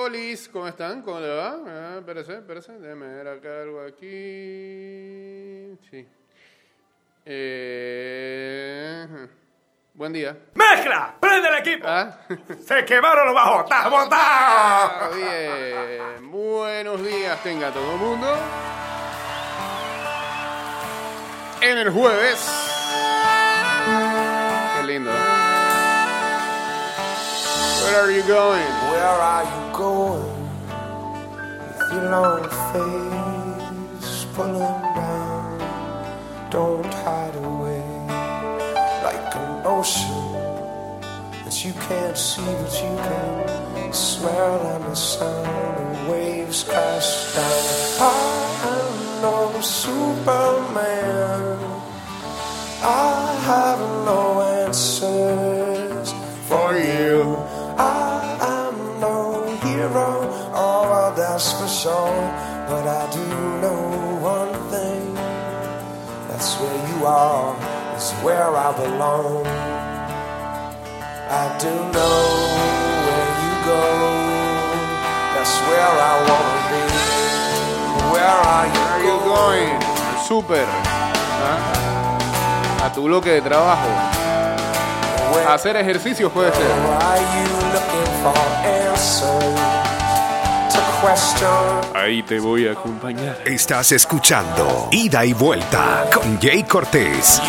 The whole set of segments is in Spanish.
Olis, ¿cómo están? ¿Cómo le va? Ah, espérese, espérese, déjeme ver acá algo aquí. Sí. Eh, buen día. ¡Mezcla! ¡Prende el equipo! Ah, ¡Se quemaron los bajos! ¡Está ah, botado! bien. Buenos días tenga todo el mundo. En el jueves. Qué lindo. ¿eh? Where are you going? Where are you going with your long face pulling down? Don't hide away like an ocean that you can't see but you can smell and the sound of waves crash down. Sure. But I do know one thing. That's where you are, is where I belong. I do know where you go. That's where I wanna be. Where are you, Where are you going? Super. ¿Ah? A tu bloque de trabajo. Where hacer ejercicios puede ser. Ahí te voy a acompañar. Estás escuchando Ida y Vuelta con Jay Cortés.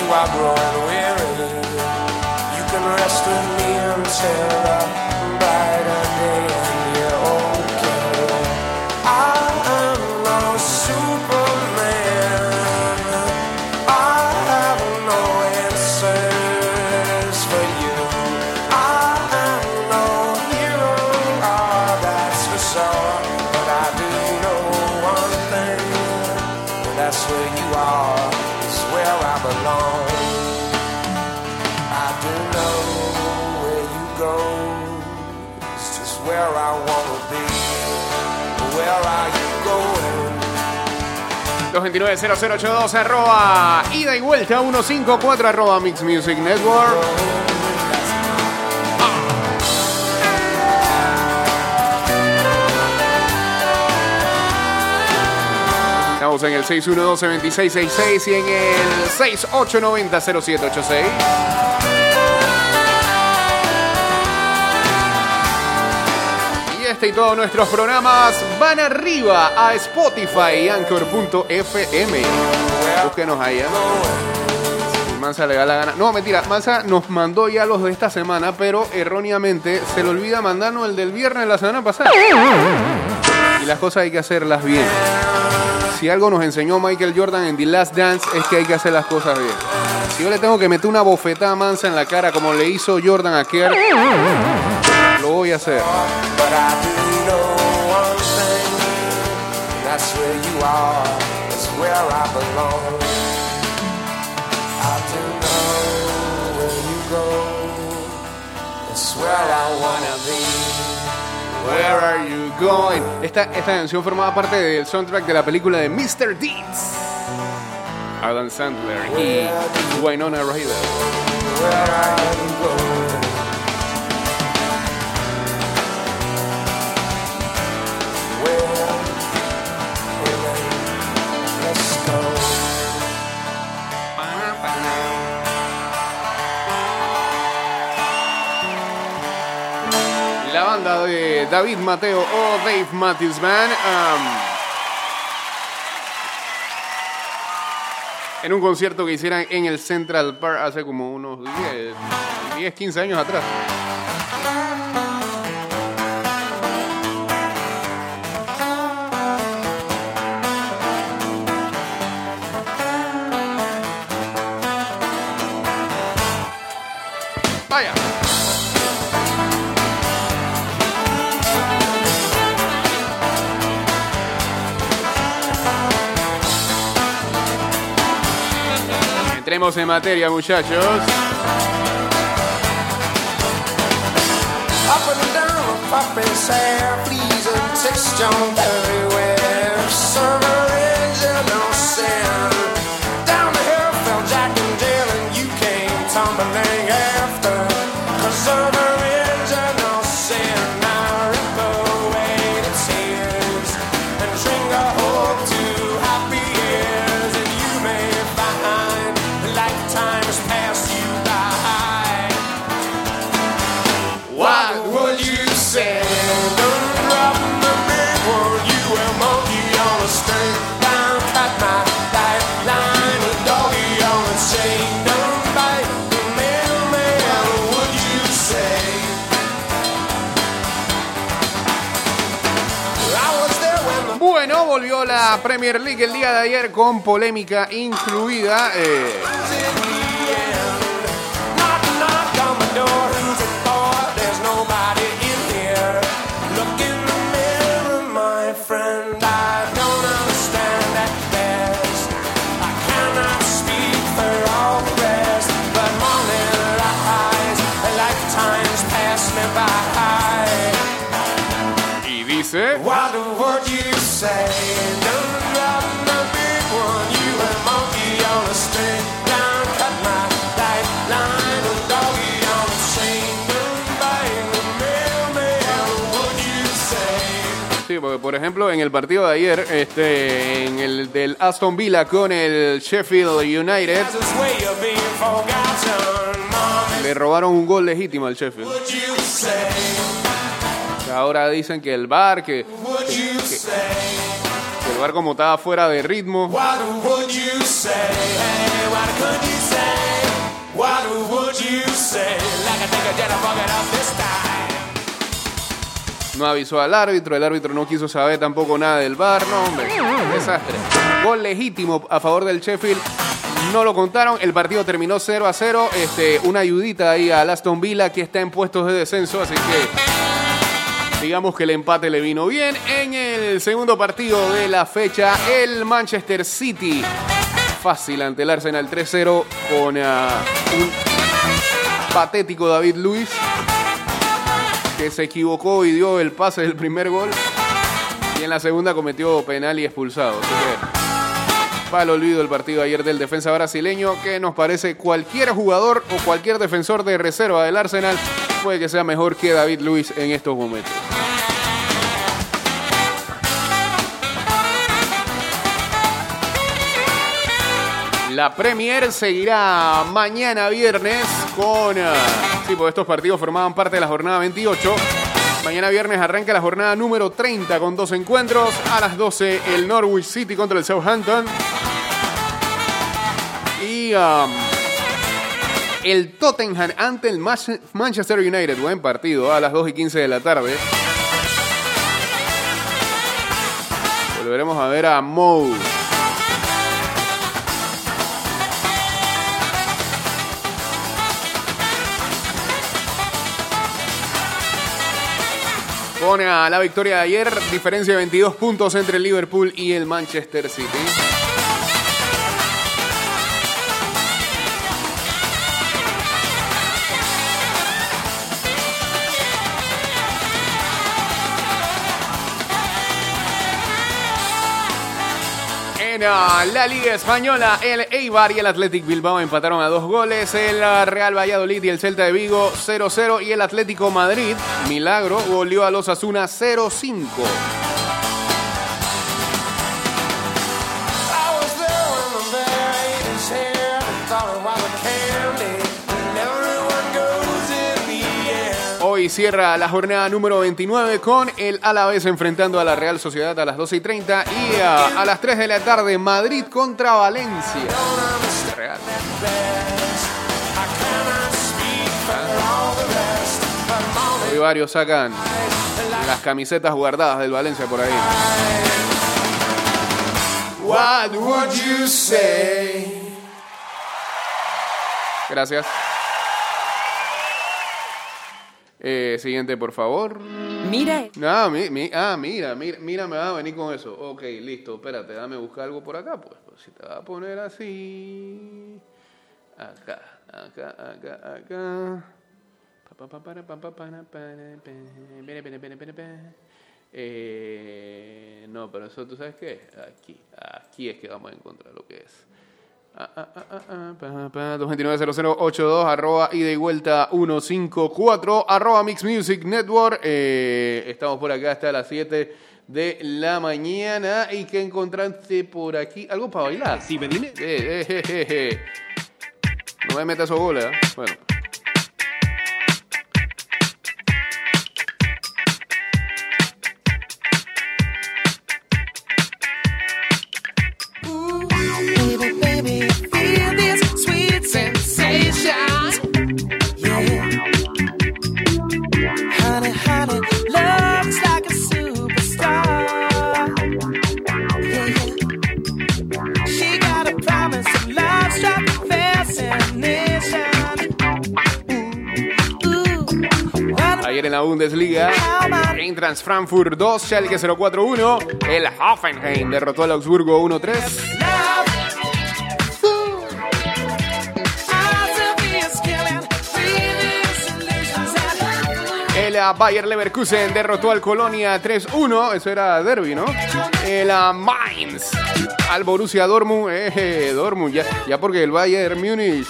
229-0082 arroba ida y vuelta 154 arroba Mix Music Network. Estamos en el 612-2666 y en el 6890-0786. Este y todos nuestros programas van arriba a Spotify y Anchor.fm. Búsquenos ahí. ¿eh? Si Mansa le da la gana. No, mentira, Mansa nos mandó ya los de esta semana, pero erróneamente se le olvida mandarnos el del viernes de la semana pasada. Y las cosas hay que hacerlas bien. Si algo nos enseñó Michael Jordan en The Last Dance es que hay que hacer las cosas bien. Si yo le tengo que meter una bofetada a Mansa en la cara como le hizo Jordan a Kerr, lo voy a hacer. Where are, you going? Esta, esta canción formaba parte del soundtrack de la película de Mr. Deeds. Adam Sandler y Winona Ryder. Banda de David Mateo o Dave Matthews Band. um, en un concierto que hicieran en el Central Park hace como unos 10, 10 15 años atrás. Entremos en materia, muchachos. Up Bueno, volvió la Premier League el día de ayer con polémica incluida. eh, por ejemplo en el partido de ayer, este, en el del Aston Villa con el Sheffield United, le robaron un gol legítimo al Sheffield. Ahora dicen que el VAR, que, que el VAR como estaba fuera de ritmo, no avisó al árbitro, el árbitro no quiso saber tampoco nada del VAR, no hombre, desastre. Gol legítimo a favor del Sheffield. No lo contaron, el partido terminó 0 a 0. Este, una ayudita ahí al Aston Villa que está en puestos de descenso, así que digamos que el empate le vino bien. En el segundo partido de la fecha, el Manchester City fácil ante el Arsenal 3-0 con ah, un patético David Luis que se equivocó y dio el pase del primer gol y en la segunda cometió penal y expulsado. Así que para el olvido el partido ayer del defensa brasileño que nos parece cualquier jugador o cualquier defensor de reserva del Arsenal puede que sea mejor que David Luis en estos momentos. La Premier seguirá mañana viernes con... ah, sí, porque estos partidos formaban parte de la jornada 28. Mañana viernes arranca la jornada número 30 con dos encuentros. A las 12 el Norwich City contra el Southampton. Y um, el Tottenham ante el Manchester United. Buen partido a las 2 y 15 de la tarde. Volveremos a ver a Mou. Pone a la victoria de ayer, diferencia de 22 puntos entre el Liverpool y el Manchester City. La Liga Española, el Eibar y el Athletic Bilbao empataron a dos goles. El Real Valladolid y el Celta de Vigo 0-0. Y el Atlético Madrid, milagro, goleó a los Asuna 0-5. Cierra la jornada número 29 con el Alavés enfrentando a la Real Sociedad a las 12 y 30 y a, las 3 de la tarde Madrid contra Valencia. Real. Hoy varios sacan las camisetas guardadas del Valencia por ahí. Gracias. Eh, siguiente, por favor. Mira, Ah, mi- mi- ah, mira, mira, mira, me va a venir con eso. Ok, listo, espérate, dame buscar algo por acá, pues. Pues si te va a poner así. Acá, acá, acá, acá. Eh, no, pero eso tú sabes qué? Aquí, aquí es que vamos a encontrar lo que es. Ah, ah, ah, ah, 229-0082, arroba ida y vuelta 154, arroba Mix Music Network. Eh, estamos por acá hasta las 7 de la mañana. ¿Y qué encontraste por aquí? ¿Algo para bailar? Sí, Eh, eh, je, je, je. No me metas esos goles, ¿eh? Bueno. Bundesliga. Eintracht Frankfurt 2, Schalke 0-4-1. El Hoffenheim derrotó al Augsburgo 1-3. El ah, Bayer Leverkusen derrotó al Colonia 3-1. Eso era derby, ¿no? El ah, Mainz al Borussia Dortmund. Eh, Dortmund, ya, ya porque el Bayern Múnich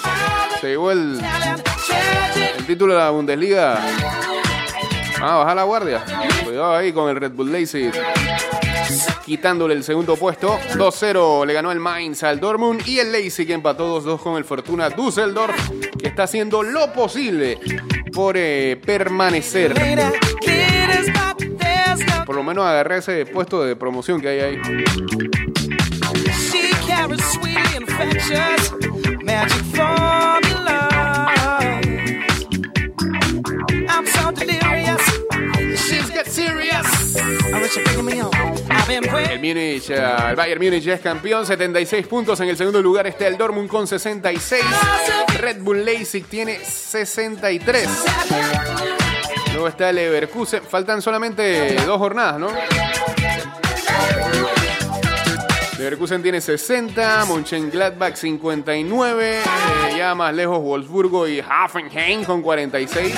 se llevó el, el título de la Bundesliga. Ah, baja la guardia. Cuidado ahí con el Red Bull Leipzig. Quitándole el segundo puesto. 2-0 le ganó el Mainz al Dortmund. Y el Leipzig que empató 2-2 con el Fortuna Düsseldorf. Que está haciendo lo posible por eh, permanecer. Por lo menos agarré ese puesto de promoción que hay ahí. She El waiting. Múnich, eh, el Bayern Múnich es campeón, 76 puntos. En el segundo lugar está el Dortmund con 66. Red Bull Leipzig tiene 63. Luego está el Leverkusen. Faltan solamente dos jornadas, ¿no? Leverkusen tiene 60, Mönchengladbach 59, eh, ya más lejos Wolfsburgo y Hoffenheim con 46.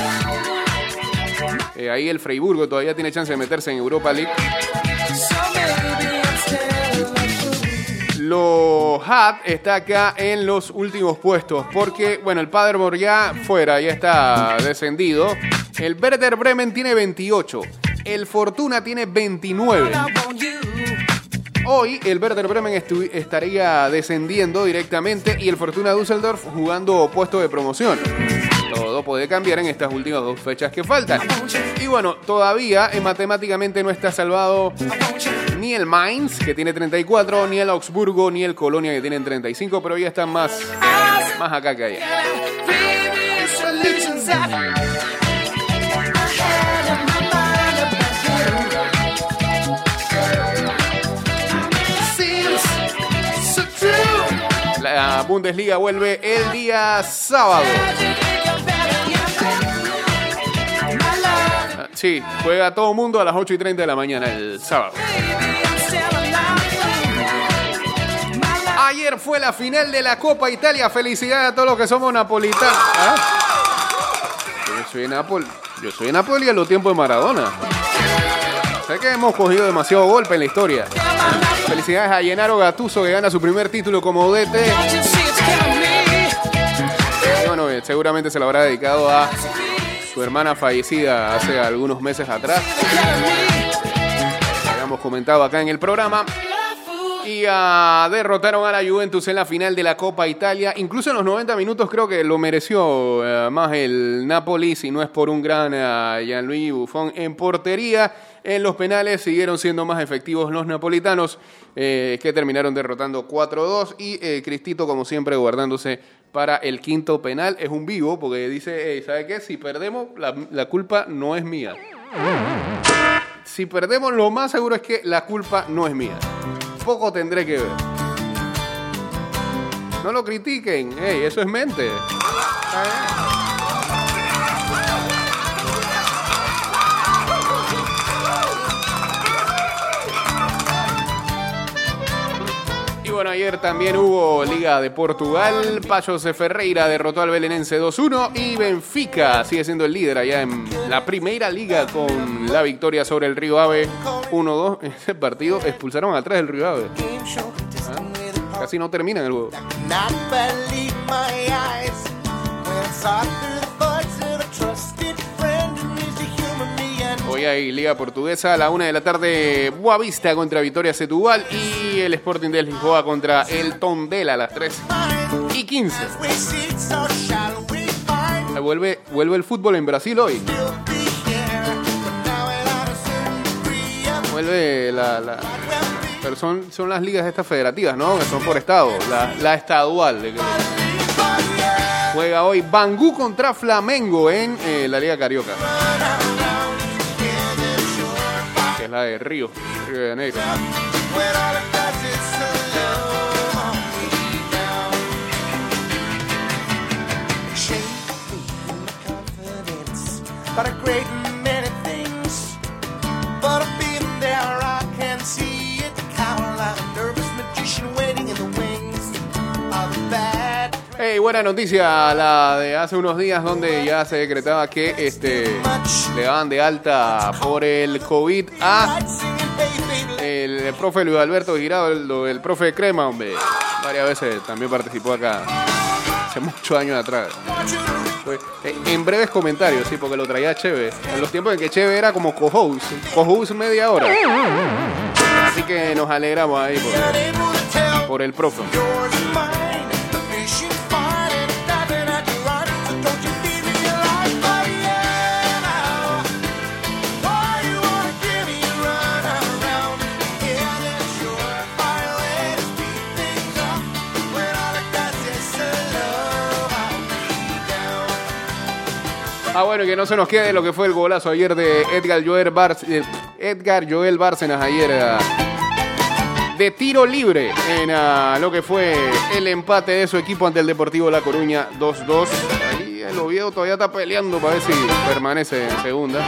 Eh, ahí el Freiburgo todavía tiene chance de meterse en Europa League. So maybe instead of Lo Hat está acá en los últimos puestos porque, bueno, el Paderborn ya fuera, ya está descendido. El Werder Bremen tiene 28. El Fortuna tiene 29. I want you. Hoy el Werder Bremen estaría descendiendo directamente y el Fortuna Düsseldorf jugando puesto de promoción. Todo puede cambiar en estas últimas dos fechas que faltan. Y bueno, todavía eh, matemáticamente no está salvado ni el Mainz, que tiene 34, ni el Augsburgo, ni el Colonia, que tienen 35, pero ya están más, más acá que allá. La Bundesliga vuelve el día sábado. Sí, juega todo mundo a las 8 y 30 de la mañana el sábado. Ayer fue la final de la Copa Italia. Felicidades a todos los que somos napolitanos. ¿Ah? Yo soy Napoli. Yo soy Napoli a los tiempos de Maradona. Sé que hemos cogido demasiado golpe en la historia. Felicidades a Gennaro Gattuso que gana su primer título como DT. Y bueno, eh, seguramente se lo habrá dedicado a su hermana fallecida hace algunos meses atrás. Habíamos comentado acá en el programa. Y ah, derrotaron a la Juventus en la final de la Copa Italia. Incluso en los 90 minutos creo que lo mereció eh, más el Napoli, si no es por un gran eh, Gianluigi Buffon en portería. En los penales siguieron siendo más efectivos los napolitanos, eh, que terminaron derrotando 4-2. Y eh, Cristito, como siempre, guardándose para el quinto penal. Es un vivo, porque dice, "Ey, ¿sabe qué? Si perdemos, la, culpa no es mía. Si perdemos, lo más seguro es que la culpa no es mía. Poco tendré que ver. No lo critiquen, ey, eso es mente. Bueno, ayer también hubo Liga de Portugal. Payos de Ferreira derrotó al Belenense 2-1 y Benfica sigue siendo el líder allá en la primera liga con la victoria sobre el Río Ave 1-2. En ese partido expulsaron atrás del Río Ave. Casi no terminan el juego. Hoy hay Liga Portuguesa a la una de la tarde. Boavista contra Vitoria Setúbal y el Sporting de Lisboa contra el Tondela a las 3 y 15. we see so shall we find Vuelve, el fútbol en Brasil hoy. Vuelve la, pero son, son las ligas estas federativas, ¿no? Que son por estado. La, la estadual. Juega hoy Bangú contra Flamengo en eh, la Liga Carioca. La de Río, Río de Janeiro. Buena noticia la de hace unos días donde ya se decretaba que este le daban de alta por el COVID a el profe Luis Alberto Girado, el, profe Crema, hombre. Varias veces también participó acá hace muchos años atrás. En breves comentarios, sí, porque lo traía Cheve. En los tiempos en que Cheve era como co-host, co-host media hora. Así que nos alegramos ahí por, por el profe. Ah, bueno, que no se nos quede lo que fue el golazo ayer de Edgar Joel, Barc- eh, Edgar Joel Bárcenas ayer ah, de tiro libre en ah, lo que fue el empate de su equipo ante el Deportivo La Coruña 2-2. Ahí el Oviedo todavía está peleando para ver si permanece en segunda.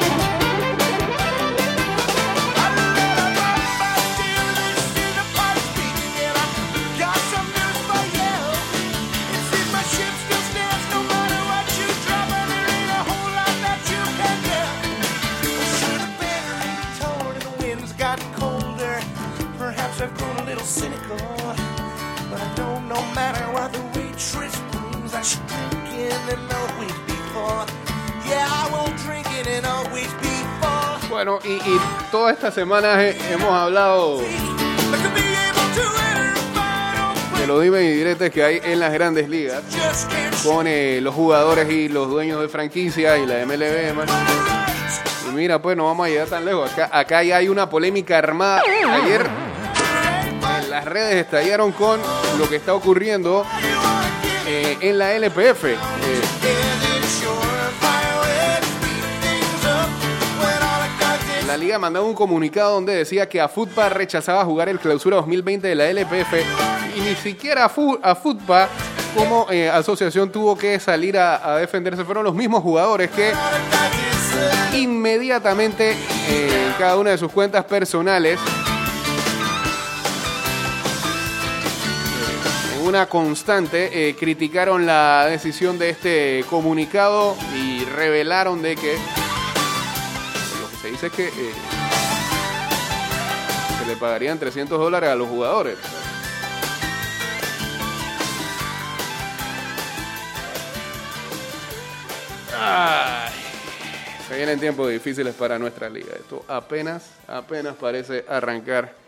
Waitress brings, I should drink in and always be full. Yeah, I won't drink it and always be full. Bueno, y, y todas estas semanas eh, hemos hablado de los dime y diretes que hay en las grandes ligas con eh, los jugadores y los dueños de franquicia y la MLB, man. Y mira, pues no vamos a llegar tan lejos. Acá, acá ya hay una polémica armada. Ayer en las redes estallaron con lo que está ocurriendo en la LPF. Eh, la liga mandaba un comunicado donde decía que a Futpa rechazaba jugar el clausura 2020 de la LPF y ni siquiera a, Fu- a Futpa como eh, asociación tuvo que salir a, defenderse. Fueron los mismos jugadores que inmediatamente eh, en cada una de sus cuentas personales una constante eh, criticaron la decisión de este comunicado y revelaron de que lo que se dice es que eh, se le pagarían 300 dólares a los jugadores. Se vienen tiempos difíciles para nuestra liga. Esto apenas, apenas parece arrancar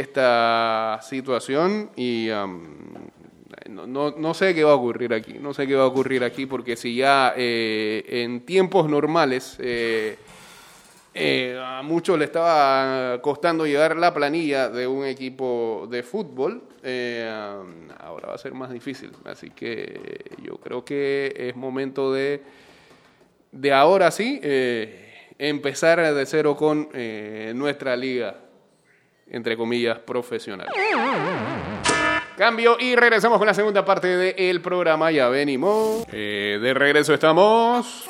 esta situación y um, no, no- no sé qué va a ocurrir aquí. No sé qué va a ocurrir aquí porque si ya eh, en tiempos normales eh, eh, a muchos le estaba costando llevar la planilla de un equipo de fútbol, eh, um, ahora va a ser más difícil. Así que yo creo que es momento de de ahora sí empezar de cero con nuestra liga, entre comillas, profesional. Cambio y regresamos con la segunda parte del programa. Ya venimos. Eh, de regreso estamos.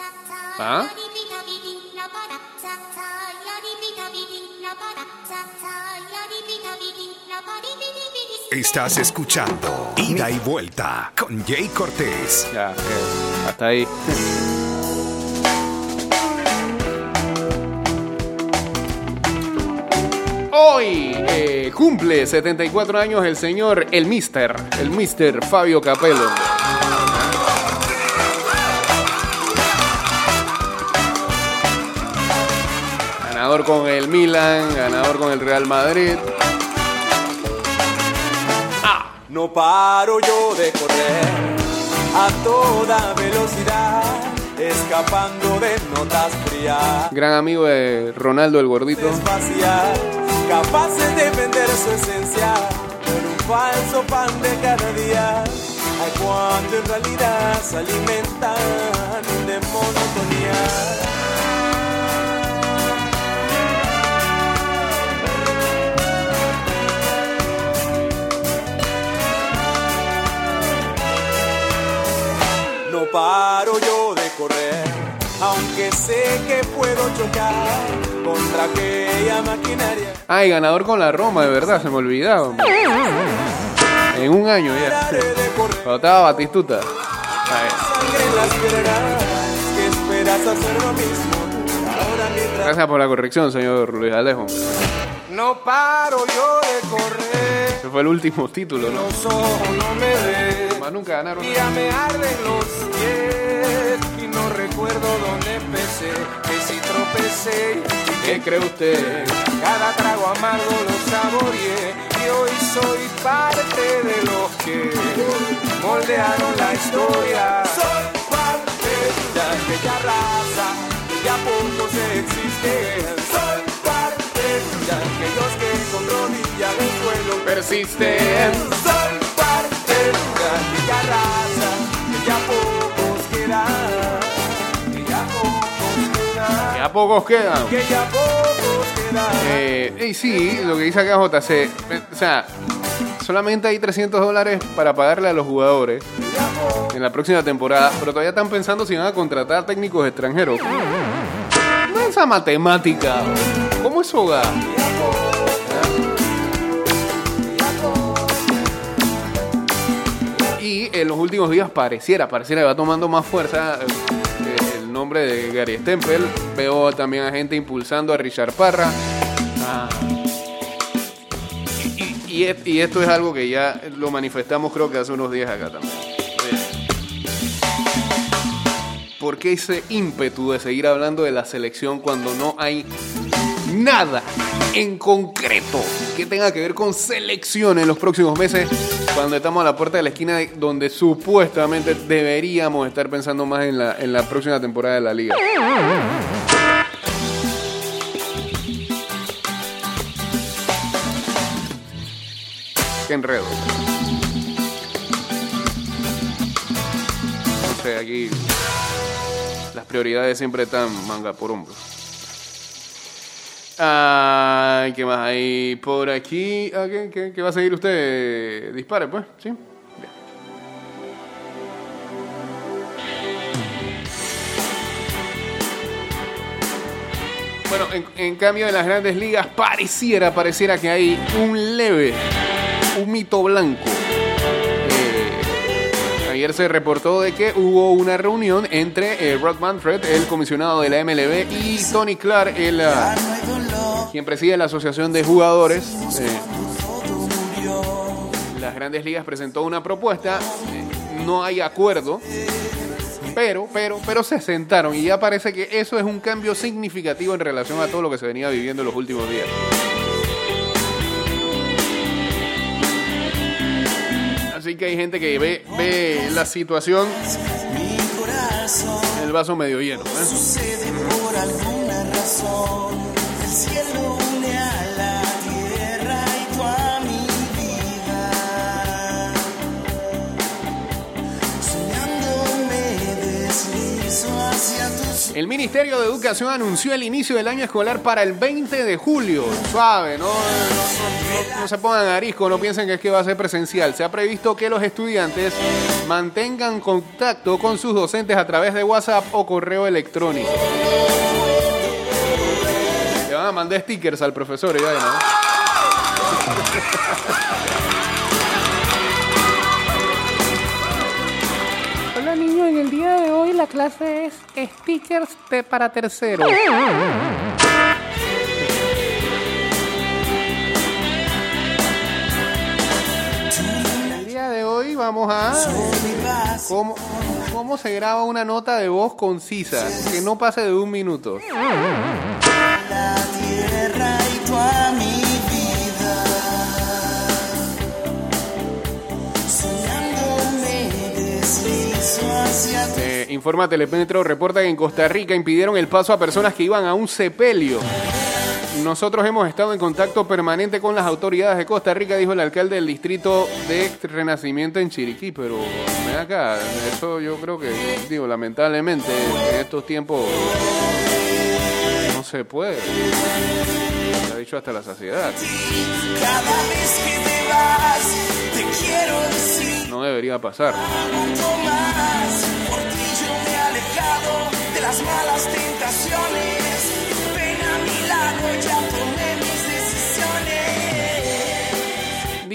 ¿Ah? Estás escuchando Ida y Vuelta con Jay Cortés. Ya, eh, hasta ahí. Hoy eh, cumple 74 años el señor, el mister, el mister Fabio Capello. Ganador con el Milan, ganador con el Real Madrid. No paro yo de correr a toda velocidad, escapando de notas frías, Gran amigo de Ronaldo el Gordito. vacías, capaces de vender su esencia por un falso pan de cada día, a cuando en realidad se alimentan de monotonía. No paro yo de correr, aunque sé que puedo chocar contra aquella maquinaria. Ay, ganador con la Roma, de verdad, se me olvidaba. En un año ya. Cuando estaba Batistuta. Gracias por la corrección, señor Luis Alejo. no paro yo de correr. Ese fue el último título, ¿no? Los ojos no me ven. Más nunca ganaron. Ya me arden los pies recuerdo dónde empecé, que si tropecé ¿Qué cree usted? cada trago amargo lo saboreé y hoy soy parte de los que moldearon la historia. Soy parte de aquella raza que ya pocos existen. Soy parte de aquellos que con rodillas en el suelo Persisten. soy parte de aquella raza que ya pocos quedan, Ya pocos quedan. que ya pocos quedan. Eh, y sí, lo que dice acá JC, eh, o sea, solamente hay 300 dólares para pagarle a los jugadores en la próxima temporada, pero todavía están pensando si van a contratar técnicos extranjeros. No es esa matemática. ¿Cómo es hogar? Y en los últimos días pareciera, pareciera que va tomando más fuerza eh, nombre de Gary Stempel. Veo también a gente impulsando a Richard Parra. Ah. Y, y- y es- y esto es algo que ya lo manifestamos creo que hace unos días acá también. ¿Por qué ese ímpetu de seguir hablando de la selección cuando no hay nada en concreto que tenga que ver con selección en los próximos meses? Cuando estamos a la puerta de la esquina de- donde supuestamente deberíamos estar pensando más en la, en la próxima temporada de la liga. Qué enredo. No sé, aquí las prioridades siempre están manga por hombro. Ay, ¿qué más hay por aquí? Ah, ¿Qué, va a seguir usted? Dispare, pues, ¿sí? Bueno, en, en cambio en las grandes ligas pareciera, pareciera que hay un leve, un mito blanco. Ayer se reportó de que hubo una reunión entre eh, Rod Manfred, el comisionado de la MLB, y Tony Clark, el, ah, quien preside la Asociación de Jugadores. Eh, las grandes ligas presentó una propuesta, eh, no hay acuerdo, pero, pero, pero se sentaron y ya parece que eso es un cambio significativo en relación a todo lo que se venía viviendo en los últimos días. Así que hay gente que ve, ve la situación, el vaso medio lleno. ¿eh? El Ministerio de Educación anunció el inicio del año escolar para el 20 de julio. Suave, no, no, se pongan arisco, no piensen que es que va a ser presencial. Se ha previsto que los estudiantes mantengan contacto con sus docentes a través de WhatsApp o correo electrónico. Le van a mandar stickers al profesor, ya, ¿no? El día de hoy la clase es stickers de- para terceros. El día de hoy vamos a cómo, cómo se graba una nota de voz concisa, que no pase de un minuto. Informa Telepetro, reporta que en Costa Rica impidieron el paso a personas que iban a un sepelio. Nosotros hemos estado en contacto permanente con las autoridades de Costa Rica, dijo el alcalde del distrito de Renacimiento en Chiriquí, pero ven acá, eso yo creo que, digo, lamentablemente en estos tiempos no se puede. Se ha dicho hasta la saciedad. No debería pasar.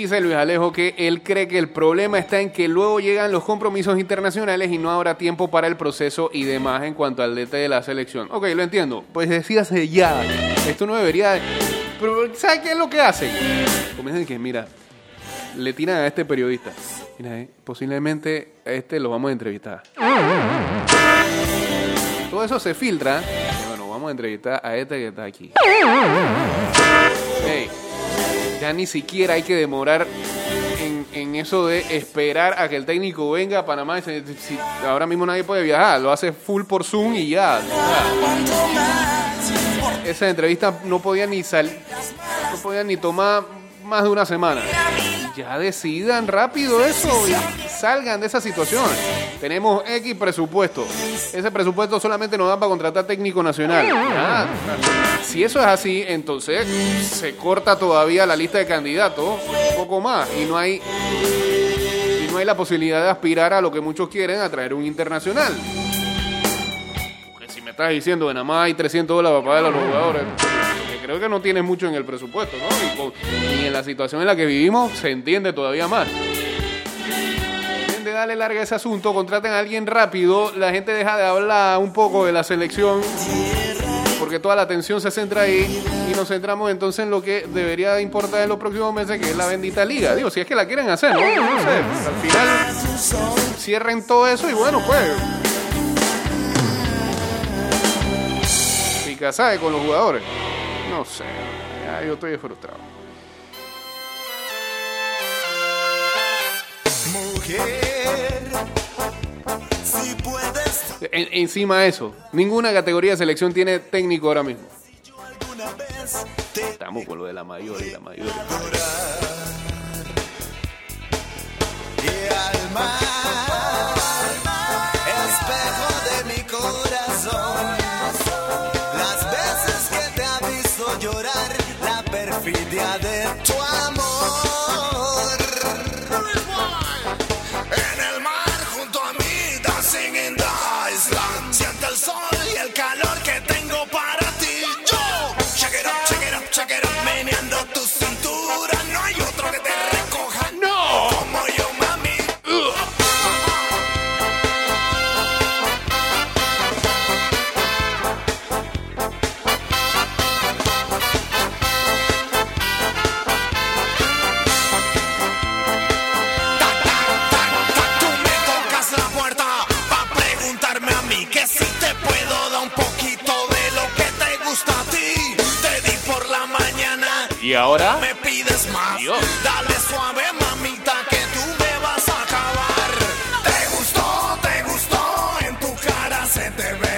Dice Luis Alejo que él cree que el problema está en que luego llegan los compromisos internacionales y no habrá tiempo para el proceso y demás en cuanto al DT de la selección. Ok, lo entiendo. Pues decíase ya. Esto no debería... Pero ¿sabe qué es lo que hacen? Comienzan que, mira, le tiran a este periodista. Mira, eh, posiblemente a este lo vamos a entrevistar. Todo eso se filtra. Bueno, vamos a entrevistar a este que está aquí. Ya ni siquiera hay que demorar en, en eso de esperar a que el técnico venga a Panamá. y ahora mismo nadie puede viajar, lo hace full por Zoom y ya. ya. Esa entrevista no podía ni salir, no podía ni tomar más de una semana. Ya decidan rápido eso y salgan de esa situación. Tenemos X presupuesto. Ese presupuesto solamente nos da para contratar técnico nacional. Si eso es así, entonces se corta todavía la lista de candidatos un poco más y no hay y no hay la posibilidad de aspirar a lo que muchos quieren, a traer un internacional. Porque si me estás diciendo que nada más hay 300 dólares para pagar a los jugadores, creo que no tienes mucho en el presupuesto, ¿no? Y en la situación en la que vivimos se entiende todavía más. Darle larga ese asunto, contraten a alguien rápido, la gente deja de hablar un poco de la selección porque toda la atención se centra ahí y nos centramos entonces en lo que debería importar en los próximos meses, que es la bendita liga. Digo, si es que la quieren hacer, ¿no? No sé, al final cierren todo eso y bueno, pues... Pica con los jugadores. No sé, ya yo estoy frustrado. Mujer, En- encima de eso, ninguna categoría de selección tiene técnico ahora mismo. Estamos con lo de la mayor y la mayor. y al mar, check it up, ahora? me pides más. Dios. Dale suave, mamita, que tú me vas a acabar. Te gustó, te gustó, en tu cara se te ve.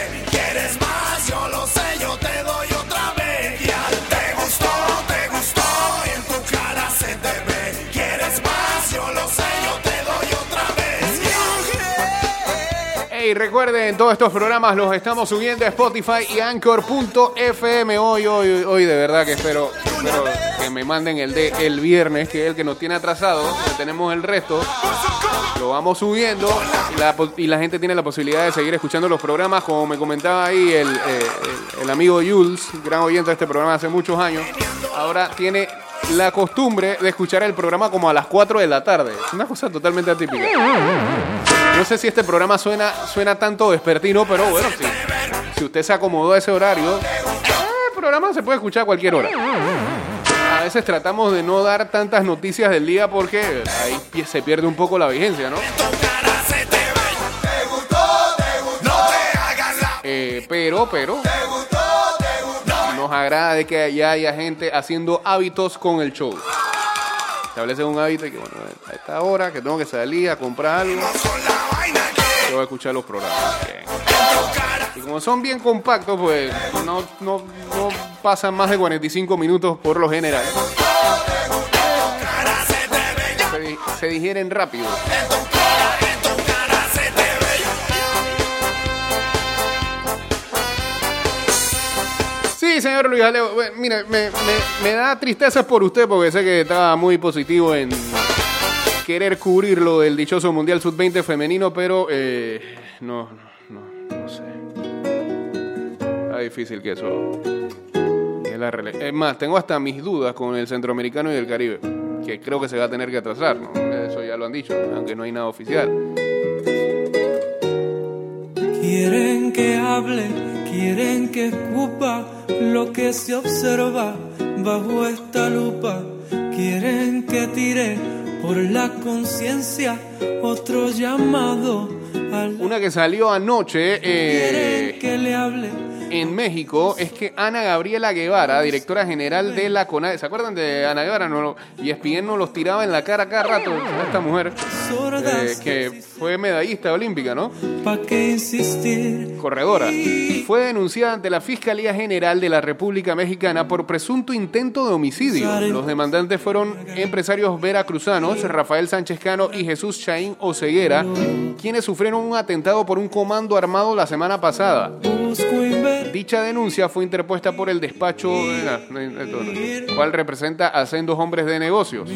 Recuerden, todos estos programas los estamos subiendo a Spotify y Anchor.fm. Hoy, hoy, hoy, de verdad que espero, que me manden el de el viernes, que es el que nos tiene atrasado. que tenemos el resto. Lo vamos subiendo y la, gente tiene la posibilidad de seguir escuchando los programas. Como me comentaba ahí el, eh, el amigo Jules, gran oyente de este programa hace muchos años, ahora tiene la costumbre de escuchar el programa como a las 4 de la tarde. Una cosa totalmente atípica. No sé si este programa suena, suena tanto vespertino, pero bueno, sí. si usted se acomodó a ese horario, el programa se puede escuchar a cualquier hora. A veces tratamos de no dar tantas noticias del día porque ahí se pierde un poco la vigencia, ¿no? Eh, pero, pero, nos agrada que ya haya gente haciendo hábitos con el show. Establece un hábito que, bueno, a esta hora que tengo que salir a comprar algo, yo voy a escuchar los programas. Y como son bien compactos, pues no, no, no pasan más de 45 minutos por lo general. se digieren rápido. Sí, señor Luis Alejo. Bueno, mire, me, da tristeza por usted porque sé que estaba muy positivo en querer cubrir lo del dichoso Mundial Sub-20 femenino, pero eh, no, no, no, sé. Está difícil que eso... que la Es más, tengo hasta mis dudas con el centroamericano y el Caribe. que creo que se va a tener que atrasar, ¿no? Eso ya lo han dicho, aunque no hay nada oficial. Quieren que hable, quieren que escupa lo que se observa bajo esta lupa. Quieren que tire por la conciencia otro llamado al Una que salió anoche quieren eh, que le hable. En México es que Ana Gabriela Guevara, directora general de la CONADE, ¿se acuerdan de Ana Guevara? No, y ESPN nos los tiraba en la cara cada rato esta mujer, eh, que fue medallista olímpica, ¿no? Corredora, fue denunciada ante la Fiscalía General de la República Mexicana por presunto intento de homicidio. Los demandantes fueron empresarios veracruzanos, Rafael Sánchez Cano y Jesús Chaín Oceguera, quienes sufrieron un atentado por un comando armado la semana pasada. Dicha denuncia fue interpuesta por el despacho, cual representa a sendos hombres de negocios.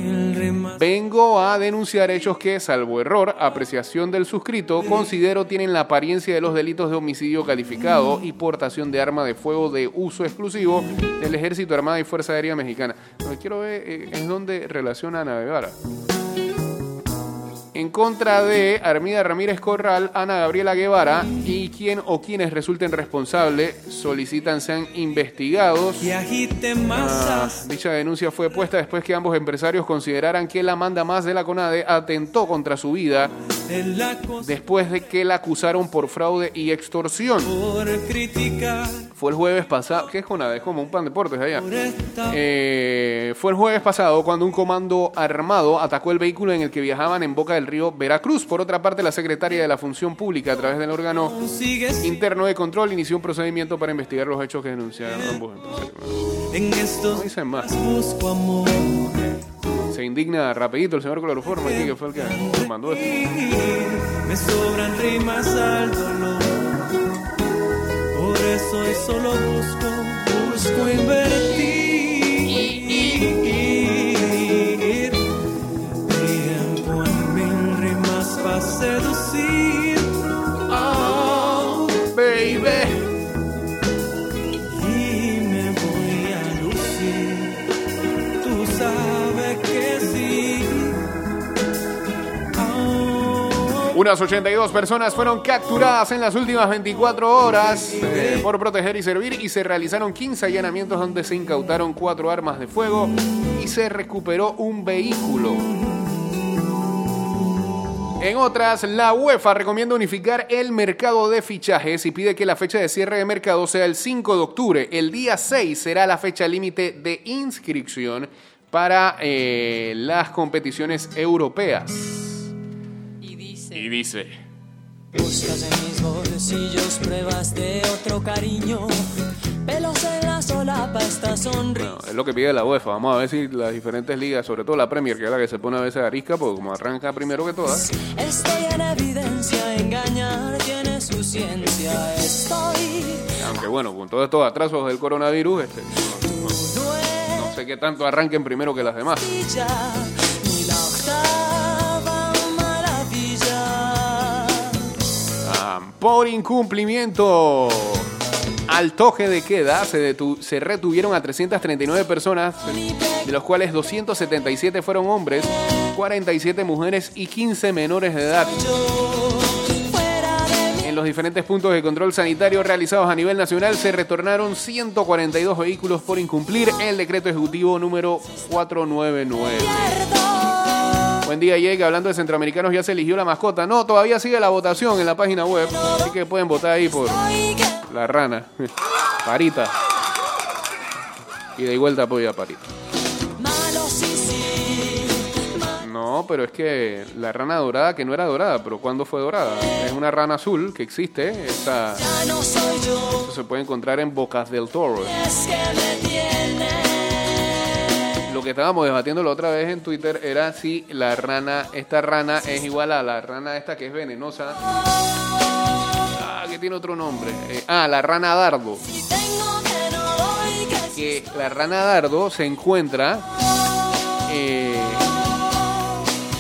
Vengo a denunciar hechos que, salvo error, apreciación del suscrito, considero tienen la apariencia de los delitos de homicidio calificado y portación de arma de fuego de uso exclusivo del Ejército Armada y Fuerza Aérea Mexicana. Lo quiero ver eh, es donde relaciona a Ana Guevara. En contra de Armida Ramírez Corral, Ana Gabriela Guevara y quien o quienes resulten responsables solicitan sean investigados. Ah, dicha denuncia fue puesta después que ambos empresarios consideraran que la manda más de la CONADE atentó contra su vida después de que la acusaron por fraude y extorsión. Fue el jueves pasado. ¿Qué es CONADE? Es como un pan de deportes allá. Eh, fue el jueves pasado cuando un comando armado atacó el vehículo en el que viajaban en Boca del Río, Veracruz. Por otra parte, la secretaria de la Función Pública, a través del órgano interno de control, inició un procedimiento para investigar los hechos que denunciaron ambos empresarios. No dicen más. Se indigna rapidito el señor Cloroformo aquí, que fue el que mandó esto. Me sobran rimas al dolor. Por eso solo busco, busco invertir. Unas 82 personas fueron capturadas en las últimas 24 horas por proteger y servir y se realizaron 15 allanamientos donde se incautaron cuatro armas de fuego y se recuperó un vehículo. En otras, la UEFA recomienda unificar el mercado de fichajes y pide que la fecha de cierre de mercado sea el 5 de octubre. El día 6 será la fecha límite de inscripción para eh, las competiciones europeas. Y dice, buscas en mis bolsillos pruebas de otro cariño. Pelos en la solapa, esta sonrisa. Bueno, es lo que pide la UEFA. Vamos a ver si las diferentes ligas, sobre todo la Premier, que es la que se pone a veces arisca, porque como arranca primero que todas. Estoy en evidencia, engañar tiene su ciencia. Estoy Aunque bueno, con todos estos atrasos del coronavirus, este, no sé qué tanto arranquen primero que las demás. Por incumplimiento al toque de queda, se, se retuvieron a 339 personas, de los cuales 277 fueron hombres, 47 mujeres y 15 menores de edad. En los diferentes puntos de control sanitario realizados a nivel nacional se retornaron 142 vehículos por incumplir el decreto ejecutivo número 499. Buen día, Jake. Hablando de centroamericanos, ya se eligió la mascota. No, todavía sigue la votación en la página web. Así que pueden votar ahí por la rana. Parita. Y de vuelta apoya a Parita. No, pero es que la rana dorada, que no era dorada, pero ¿cuándo fue dorada? Es una rana azul que existe. Esta, se puede encontrar en Bocas del Toro. es que me estábamos debatiendo la otra vez en Twitter era si la rana, esta rana es igual a la rana esta que es venenosa. Ah, que tiene otro nombre. Eh, ah, la rana dardo. Que la rana dardo se encuentra eh,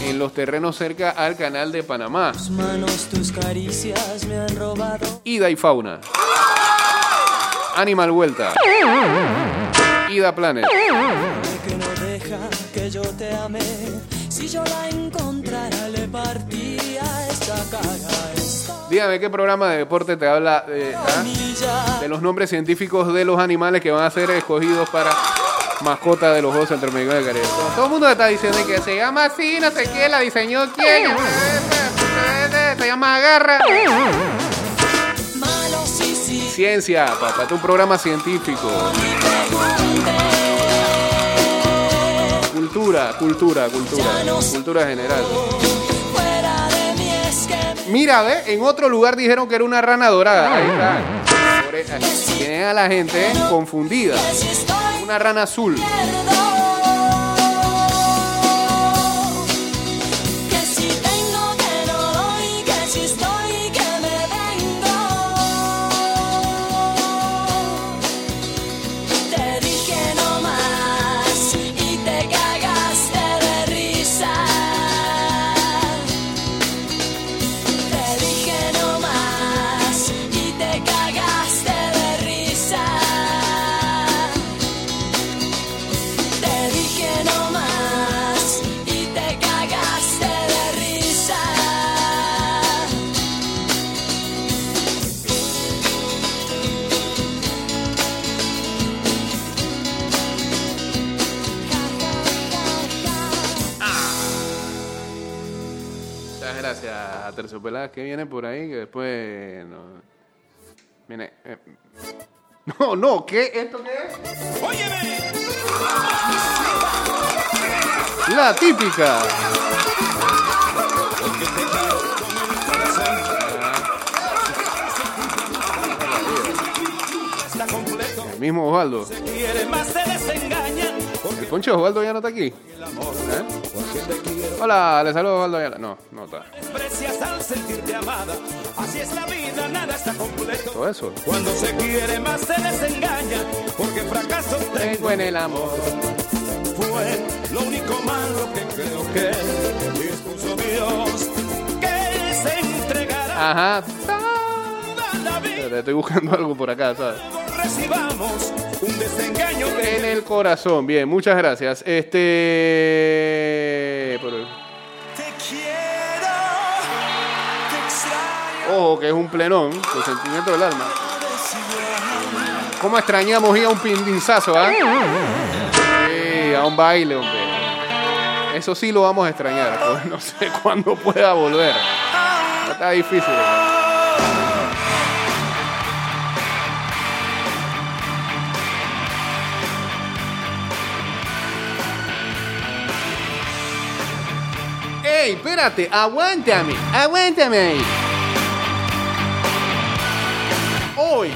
en los terrenos cerca al canal de Panamá. manos, tus caricias me han robado. Ida y fauna. Animal Vuelta. Ida Planet. Que yo te amé. Si yo la encontrara, le partiría esa cara. Esta Dígame qué programa de deporte te habla eh, ah? de los nombres científicos de los animales que van a ser escogidos para mascota de los Juegos Centroamericanos del Caribe. Todo el mundo está diciendo que se llama así, no sé quién, la diseñó quién. Se llama Agarra. malo, sí, sí. Ciencia, papá, este es un programa científico. Cultura, cultura, cultura. Cultura general. Mira, ve, en otro lugar dijeron que era una rana dorada. Ahí está. Tienen a la gente confundida. Una rana azul. A Terciopeladas que viene por ahí, que después. No, viene. eh, No, no, ¿qué? ¿Esto qué es? Óyeme. La típica. El mismo Osvaldo. Quiere más se desengaña. ¿El poncho de Osvaldo ya no está aquí? ¿Eh? Hola, le saludo a Osvaldo Ayala. No, no está. Así es la vida, nada está completo. Todo eso. Cuando se quiere más se desengaña. Porque fracaso Tengo en el amor. fue lo único malo que creo que dispuso Dios. Que se entregará Ajá. a la vida. Espérate, Estoy buscando algo por acá, ¿sabes? Recibamos un desengaño que En el corazón. Bien, muchas gracias. Este. por- Te quiero, te extraño. Ojo, que es un plenón. Con sentimiento del alma. ¿Cómo extrañamos ir a un pindinzazo, ah? Sí, a un baile, hombre. Eso sí lo vamos a extrañar. pues no sé cuándo pueda volver. Está difícil. ¡Ey, espérate! ¡Aguántame! ¡Aguántame! Hoy,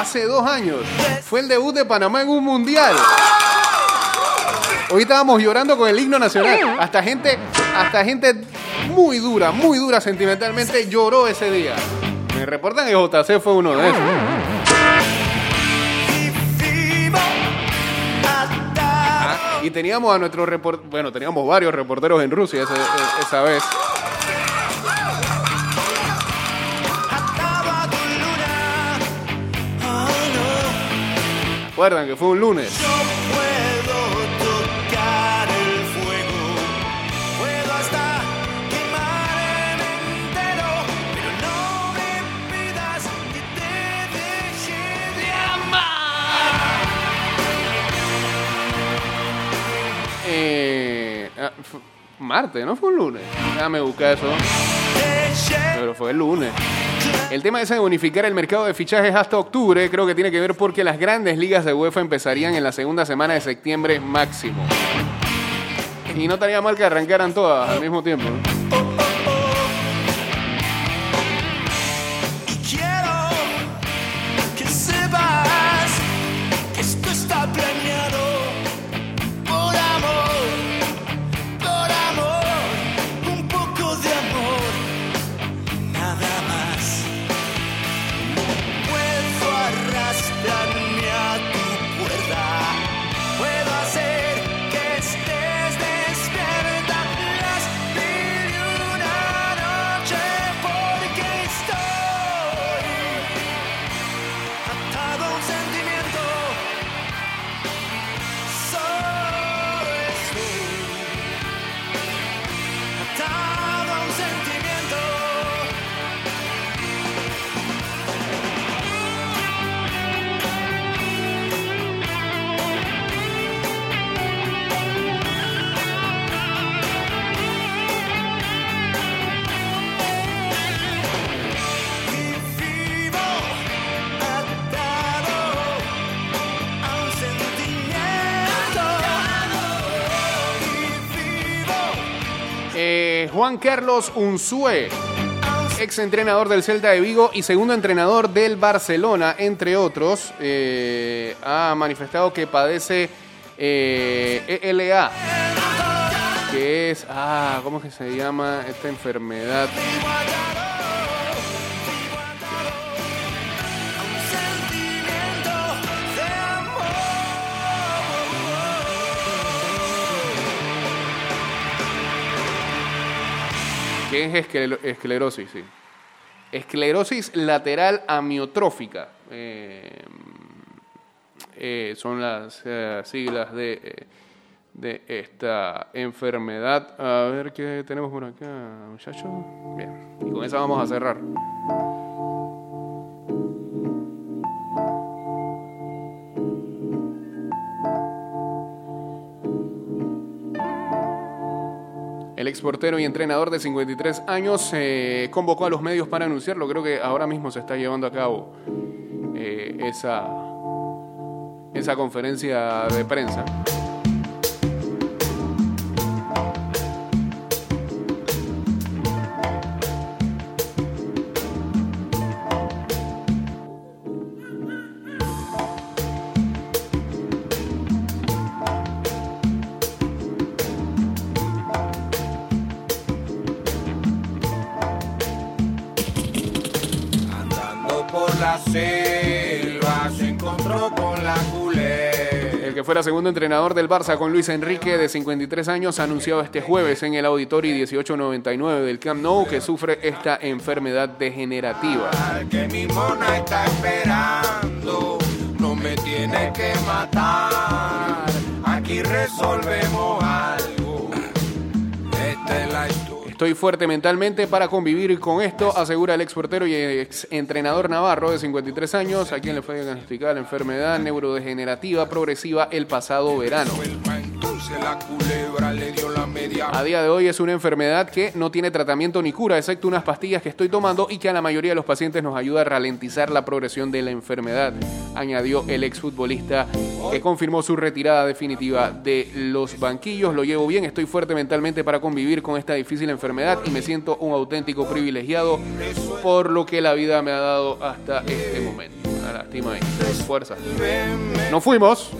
hace dos años, fue el debut de Panamá en un mundial. Hoy estábamos llorando con el himno nacional. Hasta gente, hasta gente muy dura, muy dura sentimentalmente lloró ese día. Me reportan que JC fue uno de esos. Y teníamos a nuestro report, bueno, teníamos varios reporteros en Rusia ese- e- esa vez. Recuerdan que fue un lunes. Eh, ah, fu- Marte, ¿no fue un lunes? Déjame buscar eso. Pero fue el lunes. El tema ese de unificar el mercado de fichajes hasta octubre creo que tiene que ver porque las grandes ligas de UEFA empezarían en la segunda semana de septiembre máximo. Y no estaría mal que arrancaran todas al mismo tiempo. Juan Carlos Unzue, ex entrenador del Celta de Vigo y segundo entrenador del Barcelona, entre otros, eh, ha manifestado que padece eh, ELA, que es, ah, ¿cómo es que se llama esta enfermedad? Que es escler- esclerosis, sí. Esclerosis lateral amiotrófica. eh, eh, son las eh, siglas de, de esta enfermedad. A ver qué tenemos por acá, muchachos. Bien, y con esa vamos a cerrar. El exportero y entrenador de 53 años eh, convocó a los medios para anunciarlo. Creo que ahora mismo se está llevando a cabo eh, esa, esa conferencia de prensa. Fuera segundo entrenador del Barça con Luis Enrique, de 53 años, anunciado este jueves en el Auditorio 1899 del Camp Nou que sufre esta enfermedad degenerativa. Estoy fuerte mentalmente para convivir con esto, asegura el exportero y ex entrenador navarro de 53 años, a quien le fue diagnosticada la enfermedad neurodegenerativa progresiva el pasado verano. A día de hoy es una enfermedad que no tiene tratamiento ni cura, excepto unas pastillas que estoy tomando y que a la mayoría de los pacientes nos ayuda a ralentizar la progresión de la enfermedad, añadió el exfutbolista que confirmó su retirada definitiva de los banquillos. Lo llevo bien, estoy fuerte mentalmente para convivir con esta difícil enfermedad y me siento un auténtico privilegiado por lo que la vida me ha dado hasta este momento. Lástima fuerza. Nos fuimos.